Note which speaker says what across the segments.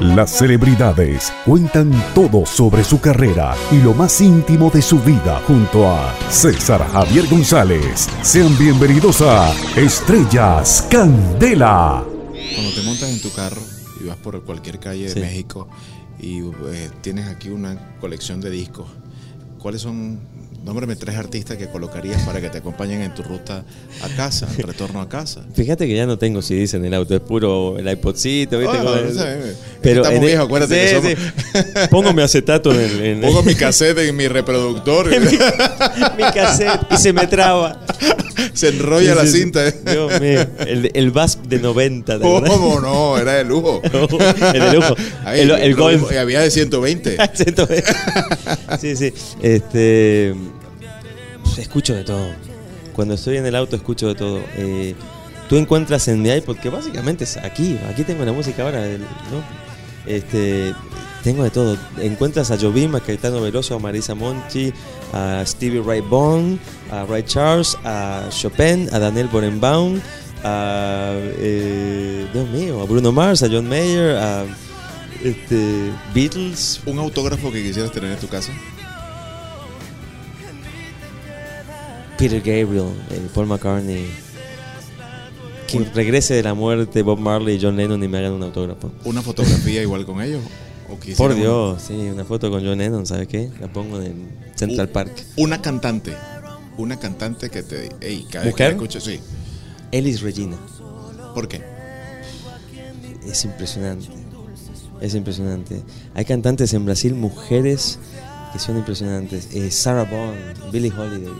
Speaker 1: Las celebridades cuentan todo sobre su carrera y lo más íntimo de su vida junto a César Javier González. Sean bienvenidos a Estrellas Candela.
Speaker 2: Cuando te montas en tu carro y vas por cualquier calle de
Speaker 3: Sí.
Speaker 2: México y eh, tienes aquí una colección de discos, ¿cuáles son, nómbrame tres artistas que colocarías para que te acompañen en tu ruta a casa, en retorno a casa?
Speaker 3: Fíjate que ya no tengo CDs en el auto, es puro el iPodcito, ¿viste?
Speaker 2: Ah,
Speaker 3: Como-
Speaker 2: no sé,
Speaker 3: Pero
Speaker 2: estamos viejos, acuérdate que somos-
Speaker 3: sí. Pongo mi acetato en el. en-
Speaker 2: Pongo mi cassette en mi reproductor,
Speaker 3: mi, mi cassette y se me traba.
Speaker 2: se enrolla la
Speaker 3: Sí,
Speaker 2: cinta. ¿eh?
Speaker 3: Dios mío, el, el VASP de 90, ¿te acordás?
Speaker 2: ¿Cómo no? Era de lujo.
Speaker 3: el de lujo. El, el Golf.
Speaker 2: había de 120.
Speaker 3: sí, sí. Este. Escucho de todo. Cuando estoy en el auto, escucho de todo. Eh, tú encuentras en mi iPod, que básicamente es aquí. Aquí tengo la música ahora. el- ¿no? Este. Tengo de todo. Encuentras a Jobim, a Caetano Veloso, a Marisa Monti, a Stevie Ray Vaughan, a Ray Charles, a Chopin, a Daniel Borenbaum, a. eh, Dios mío, a Bruno Mars, a John Mayer, a. Este, Beatles,
Speaker 2: ¿Un autógrafo que quisieras tener en tu casa?
Speaker 3: Peter Gabriel, eh, Paul McCartney. Que regrese de la muerte Bob Marley y John Lennon y me hagan un autógrafo.
Speaker 2: ¿Una fotografía igual con ellos? ¿O
Speaker 3: Por
Speaker 2: un-
Speaker 3: Dios, sí, una foto con John Lennon, ¿sabes qué? La pongo en Central. Park.
Speaker 2: Una cantante. Una cantante que te. Ey, cada vez que escucho, sí.
Speaker 3: Ellis Regina.
Speaker 2: ¿Por qué?
Speaker 3: Es impresionante. Es impresionante. Hay cantantes en Brasil, mujeres que son impresionantes. Eh, Sarah Bond, Billie Holiday.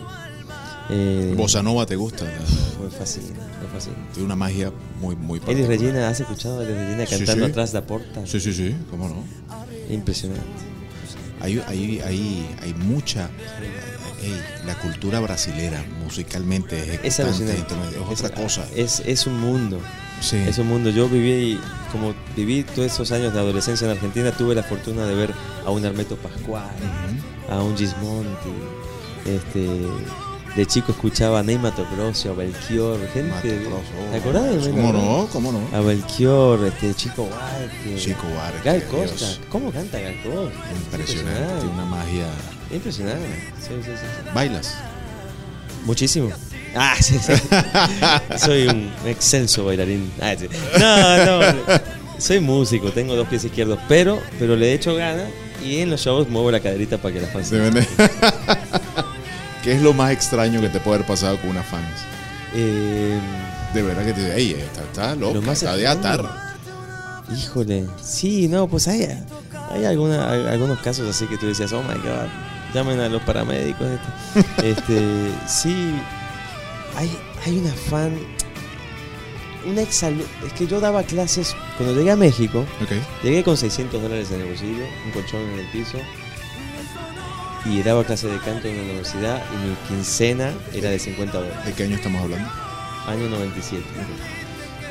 Speaker 3: Eh,
Speaker 2: Bossa Nova te gusta.
Speaker 3: Me fascina, me fascina.
Speaker 2: Tiene una magia muy, muy particular.
Speaker 3: Regina, ¿has escuchado a Regina cantando
Speaker 2: sí.
Speaker 3: atrás de la puerta?
Speaker 2: Sí, sí, sí, cómo no.
Speaker 3: Impresionante.
Speaker 2: Hay, hay, hay, hay mucha. la cultura brasilera musicalmente
Speaker 3: Es
Speaker 2: es otra cosa.
Speaker 3: Es, es un mundo.
Speaker 2: Sí.
Speaker 3: Es un mundo. Yo viví, como viví todos esos años de adolescencia en Argentina, tuve la fortuna de ver a un Armeto Pascual, a un Gismonti. Este, de chico escuchaba a Ney Mato Grosso, a Belchior, gente. ¿Te acordás de Ney
Speaker 2: ¿Cómo no? ¿Cómo no?
Speaker 3: A Belchior, este, Chico Huarque.
Speaker 2: Chico Huarque,
Speaker 3: Gal
Speaker 2: Dios.
Speaker 3: Costa. ¿Cómo canta Gal Costa?
Speaker 2: Impresionante, tiene una magia.
Speaker 3: Impresionante. Sí, sí, sí, sí.
Speaker 2: ¿Bailas?
Speaker 3: Muchísimo. Ah, sí, sí. Soy un excelso bailarín. Ah, sí. No, no. Soy músico, tengo dos pies izquierdos, pero, pero le echo ganas y en los shows muevo la caderita para que las fans.
Speaker 2: ¿Qué es lo más extraño que te puede haber pasado con una fans?
Speaker 3: Eh,
Speaker 2: De verdad que te dice, ey, está, está loca,
Speaker 3: Lo más
Speaker 2: está de atar.
Speaker 3: híjole. Sí, no, pues hay, hay alguna- hay algunos casos así que tú decías, oh my god, llamen a los paramédicos. Este, Este, sí, hay, hay una fan, una exalumna. Es que yo daba clases cuando llegué a México.
Speaker 2: Ok.
Speaker 3: Llegué con 600 dólares en el bolsillo, un colchón en el piso y daba clase de canto en la universidad y mi quincena era de 50 dólares,
Speaker 2: ¿De qué año estamos hablando?
Speaker 3: año 97.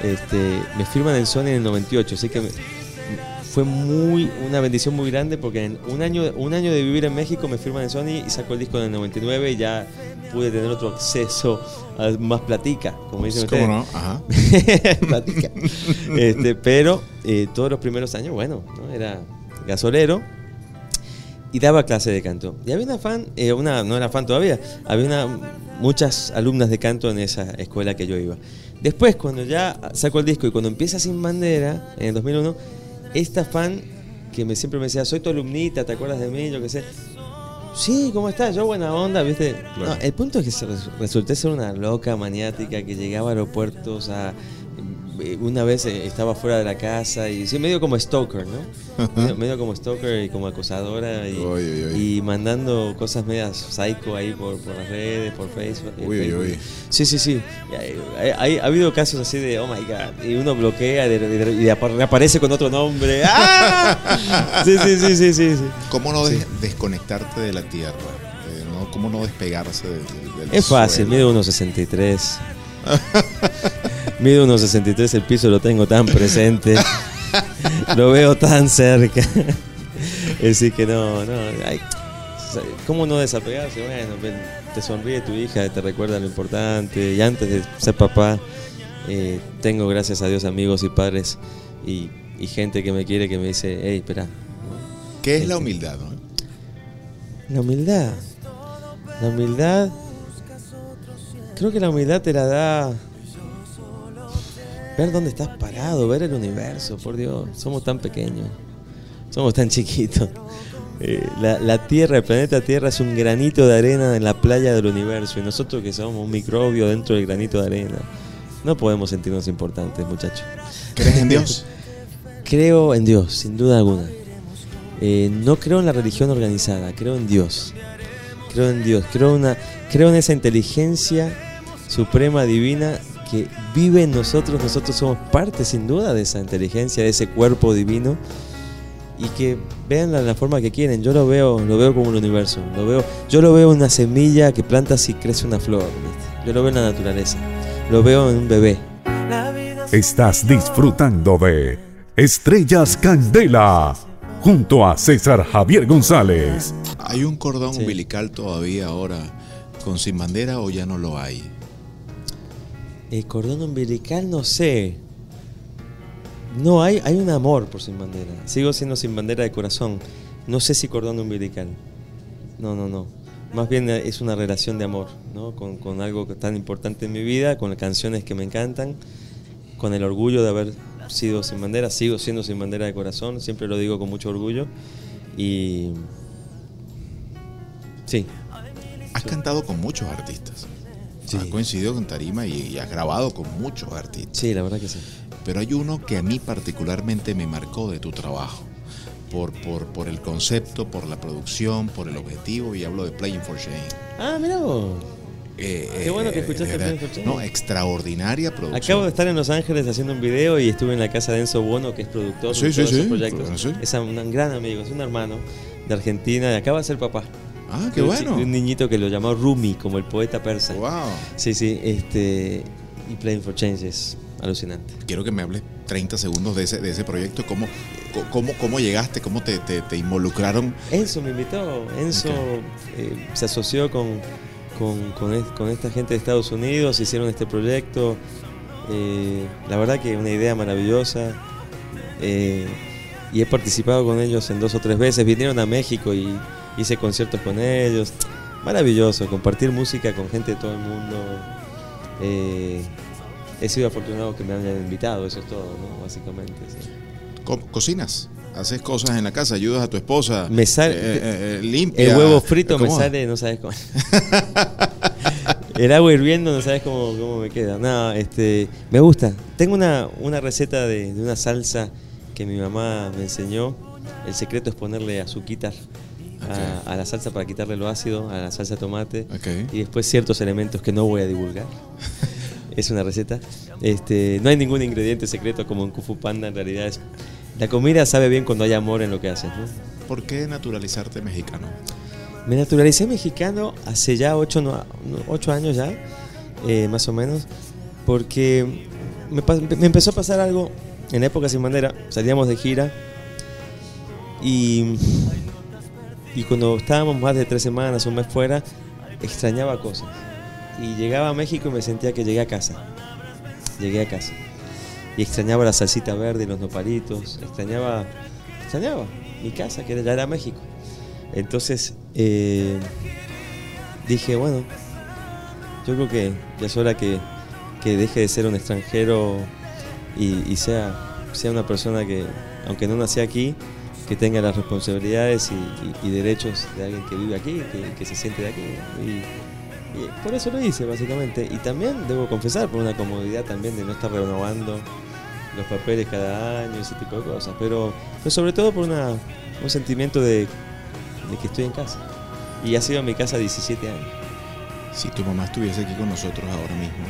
Speaker 3: Este, me firman en Sony en el 98, así que me- fue muy una bendición muy grande porque en un año, un año de vivir en México me firman en Sony y saco el disco en el 99 y ya pude tener otro acceso a más platica, como dicen
Speaker 2: ¿Cómo
Speaker 3: ustedes.
Speaker 2: no? Ajá.
Speaker 3: Platica. Este, pero eh, todos los primeros años, bueno, ¿no? era gasolero y daba clase de canto. Y había una fan, eh, una, no era fan todavía, había una, muchas alumnas de canto en esa escuela que yo iba. Después, cuando ya saco el disco y cuando empieza Sin Bandera, en el 2001, esta fan que me, siempre me decía, soy tu alumnita, ¿te acuerdas de mí? Yo qué sé. Sí, ¿cómo estás? Yo buena onda, ¿viste?
Speaker 2: Claro.
Speaker 3: No, el punto es que resulté ser una loca maniática que llegaba a aeropuertos a... eh, Una vez eh, estaba fuera de la casa y sí, medio como stalker, ¿no? medio, medio como stalker y como acosadora y, y mandando cosas medias psycho ahí por, por las redes, por Facebook.
Speaker 2: Uy, uy,
Speaker 3: Facebook.
Speaker 2: uy.
Speaker 3: Sí, sí, sí. Hay- hay- ha habido casos así de, oh my god, y uno bloquea y, reaparece con otro nombre. ¡Ah! Sí, sí, sí, sí, sí. sí.
Speaker 2: ¿Cómo no des- desconectarte de la tierra? Eh, ¿no? ¿Cómo no despegarse del, del
Speaker 3: Es fácil, mido 1.63. mido 1.63, el piso lo tengo tan presente. lo veo tan cerca. Así que no, no. hay- ¿Cómo no desapegarse? Bueno, te sonríe tu hija, te recuerda lo importante. Y antes de ser papá, eh, tengo, gracias a Dios, amigos y padres y, y gente que me quiere que me dice, hey, espera.
Speaker 2: ¿Qué es la humildad? no?
Speaker 3: La humildad. La humildad. Creo que la humildad te la da. Ver dónde estás parado, ver el universo, por Dios. Somos tan pequeños. Somos tan chiquitos. Eh, la, la Tierra, el planeta Tierra es un granito de arena en la playa del universo. Y nosotros que somos un microbio dentro del granito de arena. No podemos sentirnos importantes, muchachos.
Speaker 2: ¿Crees en Dios?
Speaker 3: Creo en Dios, sin duda alguna. Eh, no creo en la religión organizada, creo en Dios. Creo en Dios, creo, una, creo en esa inteligencia suprema, divina, que vive en nosotros. Nosotros somos parte, sin duda, de esa inteligencia, de ese cuerpo divino. Y que vean la, la forma que quieren. Yo lo veo, lo veo como un universo. Lo veo, yo lo veo una semilla que plantas y crece una flor. ¿viste? Yo lo veo en la naturaleza. Lo veo en un bebé.
Speaker 1: Estás disfrutando de Estrellas Candela junto a César Javier González.
Speaker 2: ¿Hay un cordón
Speaker 3: Sí.
Speaker 2: umbilical todavía ahora con sin bandera o ya no lo hay?
Speaker 3: El cordón umbilical, no sé. No, hay, hay un amor por Sin Bandera. Sigo siendo Sin Bandera de corazón. No sé si cordón umbilical. No, no, no. Más bien eh, es una relación de amor, ¿no? Con, con algo tan importante en mi vida, con canciones que me encantan, con el orgullo de haber sido Sin Bandera. Sigo siendo Sin Bandera de corazón, siempre lo digo con mucho orgullo. Y. Sí,
Speaker 2: Has cantado con muchos artistas.
Speaker 3: Sí.
Speaker 2: Has coincidido con Tarima y, y has grabado con muchos artistas.
Speaker 3: sí, la verdad que sí.
Speaker 2: Pero hay uno que a mí particularmente me marcó de tu trabajo. Por, por, por el concepto, por la producción, por el objetivo, y hablo de Playing for Shame.
Speaker 3: Ah, mira vos.
Speaker 2: Eh,
Speaker 3: Qué bueno que escuchaste Playing for Shame.
Speaker 2: No, extraordinaria producción.
Speaker 3: Acabo de estar en Los Ángeles haciendo un video y estuve en la casa de Enzo Bono, que es productor
Speaker 2: Sí,
Speaker 3: de
Speaker 2: sí,
Speaker 3: todos
Speaker 2: sí,
Speaker 3: esos proyectos.
Speaker 2: sí.
Speaker 3: Es un gran amigo, es un hermano de Argentina y acaba de ser papá.
Speaker 2: Ah, qué bueno.
Speaker 3: Un niñito que lo llamó Rumi, como el poeta persa.
Speaker 2: Wow.
Speaker 3: Sí, sí, este. Y Playing for Change es alucinante.
Speaker 2: Quiero que me hables 30 segundos de ese, de ese proyecto. ¿Cómo, cómo, cómo llegaste? ¿Cómo te, te, te involucraron?
Speaker 3: Enzo me invitó. Enzo eh, se asoció con, con, con esta gente de Estados Unidos, hicieron este proyecto. Eh, la verdad que una idea maravillosa. Eh, y he participado con ellos en dos o tres veces. Vinieron a México y hice conciertos con ellos. Maravilloso, compartir música con gente de todo el mundo. Eh, he sido afortunado que me hayan invitado, eso es todo, ¿no? Básicamente. sí.
Speaker 2: ¿Cocinas? ¿Haces cosas en la casa? ¿Ayudas a tu esposa?
Speaker 3: Me sale-
Speaker 2: Eh, eh, limpia.
Speaker 3: El huevo frito me sale, no sabes cómo. El agua hirviendo, no sabes cómo, cómo me queda. No, este, me gusta. Tengo una, una receta de, de una salsa que mi mamá me enseñó. El secreto es ponerle azuquitar a, a la salsa para quitarle lo ácido, a la salsa de tomate.
Speaker 2: Ok.
Speaker 3: Y después ciertos elementos que no voy a divulgar. es una receta. Este, no hay ningún ingrediente secreto como en Kufu Panda, en realidad es... La comida sabe bien cuando hay amor en lo que haces, ¿no?
Speaker 2: ¿Por qué naturalizarte mexicano?
Speaker 3: Me naturalicé mexicano hace ya ocho, no- ocho años ya, eh, más o menos, porque me empezó a pasar algo en época sin bandera, salíamos de gira y, y cuando estábamos más de tres semanas, un mes fuera, extrañaba cosas. Y llegaba a México y me sentía que llegué a casa. Llegué a casa. Y extrañaba la salsita verde y los nopalitos. Extrañaba, extrañaba mi casa, que ya era México. Entonces eh, dije, bueno, yo creo que ya es hora que, que deje de ser un extranjero y, y sea, sea una persona que, aunque no nací aquí, que tenga las responsabilidades y, derechos de alguien que vive aquí, que, que se siente de aquí. Y, por eso lo hice, básicamente. Y también, debo confesar, por una comodidad también de no estar renovando los papeles cada año, ese tipo de cosas. Pero, pero sobre todo por una, un sentimiento de, de que estoy en casa. Y ha sido mi casa 17 años.
Speaker 2: Si tu mamá estuviese aquí con nosotros ahora mismo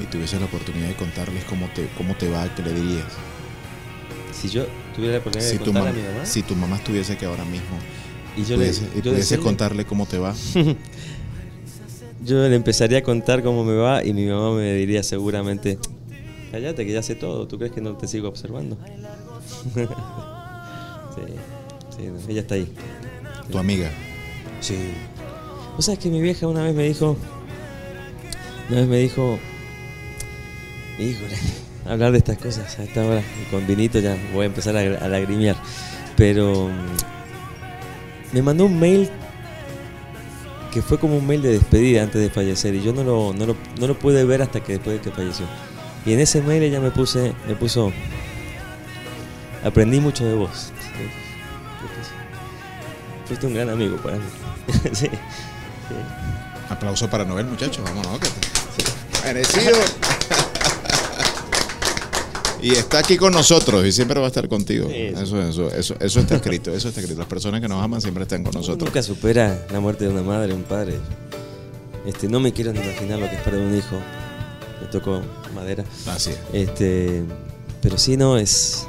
Speaker 2: y tuviese la oportunidad de contarles cómo te, cómo te va, ¿qué le dirías?
Speaker 3: Si yo tuviera la oportunidad
Speaker 2: Si
Speaker 3: de
Speaker 2: tu,
Speaker 3: contarle
Speaker 2: mam-
Speaker 3: a mi mamá,
Speaker 2: si tu mamá estuviese aquí ahora mismo
Speaker 3: y yo
Speaker 2: pudiese,
Speaker 3: le,
Speaker 2: y
Speaker 3: yo
Speaker 2: pudiese
Speaker 3: decirle-
Speaker 2: contarle cómo te va,
Speaker 3: yo le empezaría a contar cómo me va y mi mamá me diría seguramente, cállate que ya sé todo, ¿tú crees que no te sigo observando? sí, sí, ella está ahí.
Speaker 2: tu amiga.
Speaker 3: Sí. ¿Vos sabés que mi vieja una vez me dijo, una vez me dijo, híjole, hablar de estas cosas a esta hora. Y con vinito ya voy a empezar a, a lagrimear. Pero mm, me mandó un mail que fue como un mail de despedida antes de fallecer y yo no lo, no lo, no lo pude ver hasta que después de que falleció. Y en ese mail ella me puse, me puso, aprendí mucho de vos. Fuiste un gran amigo para mí. sí, sí.
Speaker 2: Aplauso para Noel, muchachos. Vámonos. Que Merecido. Y está aquí con nosotros y siempre va a estar contigo. Eso, eso, eso, eso está escrito, eso está escrito. Las personas que nos aman siempre están con nosotros.
Speaker 3: Nunca supera la muerte de una madre, un padre. Este, no me quiero ni imaginar lo que es perder un hijo. Me tocó madera.
Speaker 2: Así es.
Speaker 3: Este, pero sí, no, es,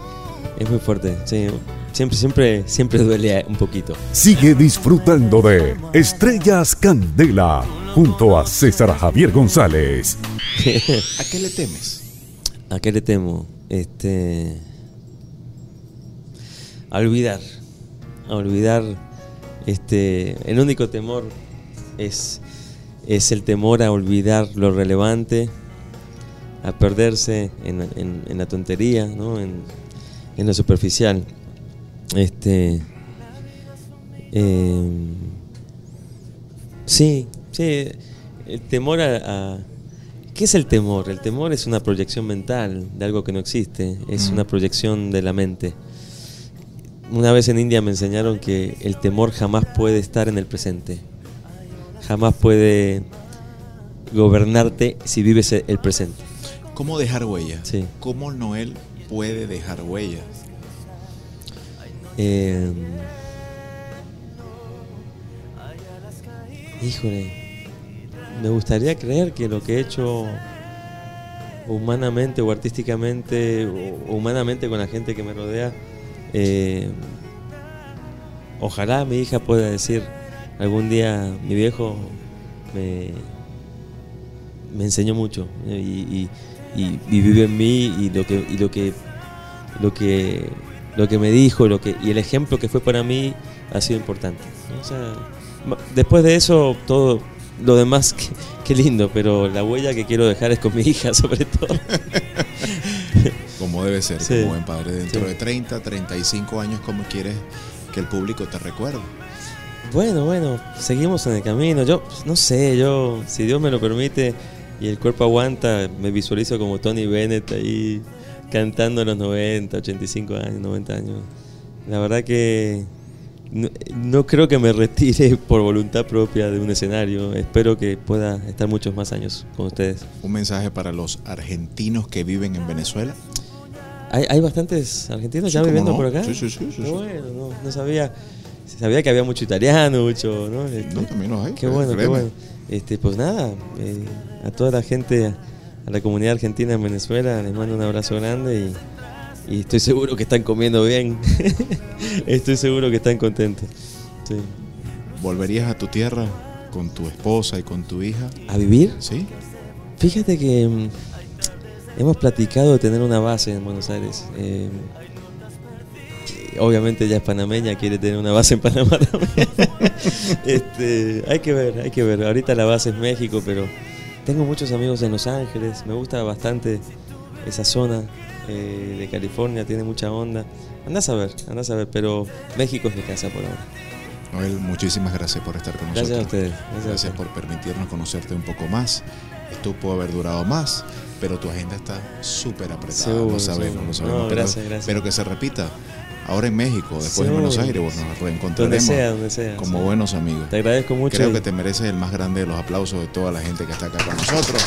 Speaker 3: es muy fuerte. Sí, siempre, siempre, siempre duele un poquito.
Speaker 1: Sigue disfrutando de Estrellas Candela junto a César Javier González.
Speaker 2: ¿A qué le temes?
Speaker 3: ¿A qué le temo? Este. A olvidar. A olvidar. Este. El único temor es. Es el temor a olvidar lo relevante. A perderse en, en- la tontería, ¿no? En, en lo superficial. Este. eh, sí, sí. El temor a ¿Qué es el temor? El temor es una proyección mental de algo que no existe, es
Speaker 2: Mm.
Speaker 3: una proyección de la mente. Una vez en India me enseñaron que el temor jamás puede estar en el presente, jamás puede gobernarte si vives el presente.
Speaker 2: ¿Cómo dejar huella?
Speaker 3: Sí.
Speaker 2: ¿Cómo Noel puede dejar huella?
Speaker 3: Eh, híjole, me gustaría creer que lo que he hecho humanamente o artísticamente o, humanamente con la gente que me rodea, eh, ojalá mi hija pueda decir algún día mi viejo me, me enseñó mucho eh, y, y, y- vive en mí y lo que y lo que lo que lo que me dijo lo que y el ejemplo que fue para mí ha sido importante después de eso todo lo demás qué, qué lindo pero la huella que quiero dejar es con mi hija sobre todo
Speaker 2: Como debe ser,
Speaker 3: Sí.
Speaker 2: como buen padre. Dentro
Speaker 3: Sí.
Speaker 2: de 30, 35 años, ¿cómo quieres que el público te recuerde?
Speaker 3: Bueno, bueno, seguimos en el camino. Yo no sé, yo, si Dios me lo permite y el cuerpo aguanta, me visualizo como Tony Bennett ahí cantando en los 90, 85 años, 90 años. La verdad que no, no creo que me retire por voluntad propia de un escenario. Espero que pueda estar muchos más años con ustedes.
Speaker 2: Un mensaje para los argentinos que viven en Venezuela.
Speaker 3: ¿Hay, hay bastantes argentinos ya
Speaker 2: Sí, ¿cómo
Speaker 3: viviendo
Speaker 2: no?
Speaker 3: por acá?
Speaker 2: Sí, sí, sí, sí,
Speaker 3: Qué bueno, no, no sabía. Sabía que había mucho italiano, mucho, ¿no? Este,
Speaker 2: No, también los hay.
Speaker 3: Qué bueno, qué
Speaker 2: créeme.
Speaker 3: bueno. Este, pues nada, eh, a toda la gente, a la comunidad argentina en Venezuela, les mando un abrazo grande y, y estoy seguro que están comiendo bien. estoy seguro que están contentos. Sí.
Speaker 2: ¿Volverías a tu tierra con tu esposa y con tu hija?
Speaker 3: ¿A vivir?
Speaker 2: ¿Sí?
Speaker 3: Fíjate que mm, hemos platicado de tener una base en Buenos Aires. Eh, obviamente ella es panameña, quiere tener una base en Panamá también. este, hay que ver, hay que ver. Ahorita la base es México, pero tengo muchos amigos en Los Ángeles. Me gusta bastante esa zona eh, de California, tiene mucha onda. Andás a ver, andás a ver, pero México es mi casa por ahora.
Speaker 2: Noel, muchísimas gracias por estar con nosotros.
Speaker 3: Gracias a ustedes. Gracias, a
Speaker 2: Gracias
Speaker 3: ustedes.
Speaker 2: por permitirnos conocerte un poco más. Esto pudo haber durado más, pero tu agenda está súper apretada.
Speaker 3: Seguro,
Speaker 2: lo sabemos,
Speaker 3: seguro.
Speaker 2: lo sabemos.
Speaker 3: No,
Speaker 2: pero,
Speaker 3: gracias, gracias.
Speaker 2: pero que se repita. Ahora en México, después en. Buenos Aires, nos
Speaker 3: Donde
Speaker 2: reencontraremos
Speaker 3: sea, donde sea.
Speaker 2: como
Speaker 3: sí.
Speaker 2: buenos amigos.
Speaker 3: Te agradezco mucho.
Speaker 2: Creo
Speaker 3: y-
Speaker 2: que te mereces el más grande de los aplausos de toda la gente que está acá con nosotros.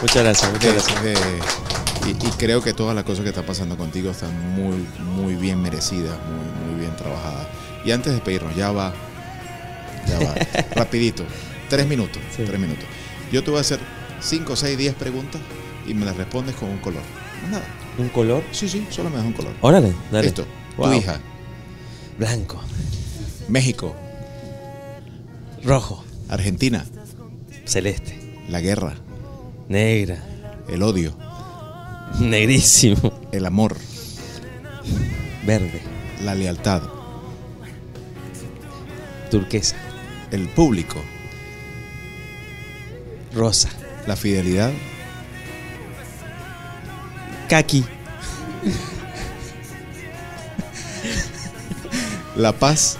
Speaker 3: Muchas gracias, muchas
Speaker 2: De-
Speaker 3: gracias.
Speaker 2: de- y, y creo que todas las cosas que están pasando contigo están muy, muy bien merecidas, muy, muy bien trabajadas. Y antes de despedirnos, ya va, ya va, rapidito, tres minutos,
Speaker 3: Sí.
Speaker 2: tres minutos. Yo te voy a hacer cinco, seis, diez preguntas y me las respondes con un color. Más nada.
Speaker 3: ¿Un color?
Speaker 2: Sí, sí, solo me das un color.
Speaker 3: Órale, dale.
Speaker 2: Listo.
Speaker 3: Wow.
Speaker 2: Tu hija,
Speaker 3: Blanco.
Speaker 2: México,
Speaker 3: Rojo.
Speaker 2: Argentina,
Speaker 3: Celeste.
Speaker 2: la guerra,
Speaker 3: Negra.
Speaker 2: el odio,
Speaker 3: Negrísimo.
Speaker 2: el amor,
Speaker 3: Verde.
Speaker 2: la lealtad,
Speaker 3: Turquesa.
Speaker 2: el público,
Speaker 3: Rosa.
Speaker 2: la fidelidad,
Speaker 3: Kaki.
Speaker 2: La Paz,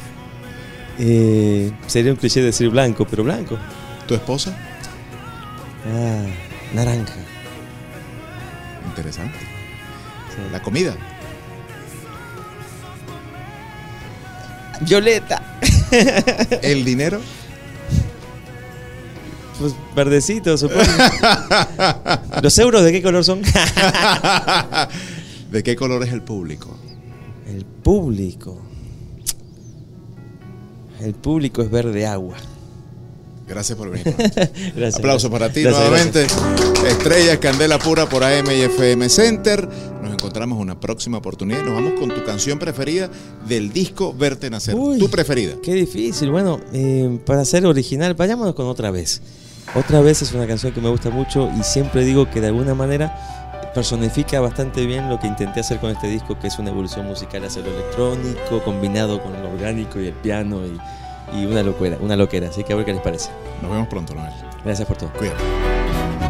Speaker 3: Eh, sería un cliché decir blanco, pero blanco.
Speaker 2: tu esposa.
Speaker 3: Ah, naranja.
Speaker 2: Interesante.
Speaker 3: Sí.
Speaker 2: La comida.
Speaker 3: Violeta.
Speaker 2: El dinero.
Speaker 3: Pues verdecito, supongo. ¿Los euros de qué color son?
Speaker 2: ¿De qué color es el público?
Speaker 3: El público. El público es verde agua.
Speaker 2: Gracias por venir.
Speaker 3: Gracias.
Speaker 2: Aplauso para ti
Speaker 3: Gracias,
Speaker 2: nuevamente. Estrellas, Candela Pura por AM y FM Center. Nos encontramos en una próxima oportunidad. Nos vamos con tu canción preferida del disco Verte Nacer.
Speaker 3: Uy.
Speaker 2: Tu preferida.
Speaker 3: Qué difícil. Bueno, eh, para ser original, vayámonos con otra vez. Otra vez es una canción que me gusta mucho y siempre digo que de alguna manera personifica bastante bien lo que intenté hacer con este disco, que es una evolución musical hacia lo electrónico, combinado con lo orgánico y el piano y, y una locura, una loquera. Así que a ver qué les parece.
Speaker 2: Nos vemos pronto, Noel.
Speaker 3: Gracias por todo.
Speaker 2: Cuídate.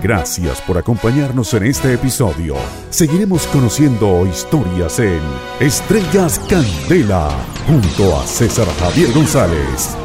Speaker 1: Gracias por acompañarnos en este episodio. Seguiremos conociendo historias en Estrellas Candela junto a César Javier González.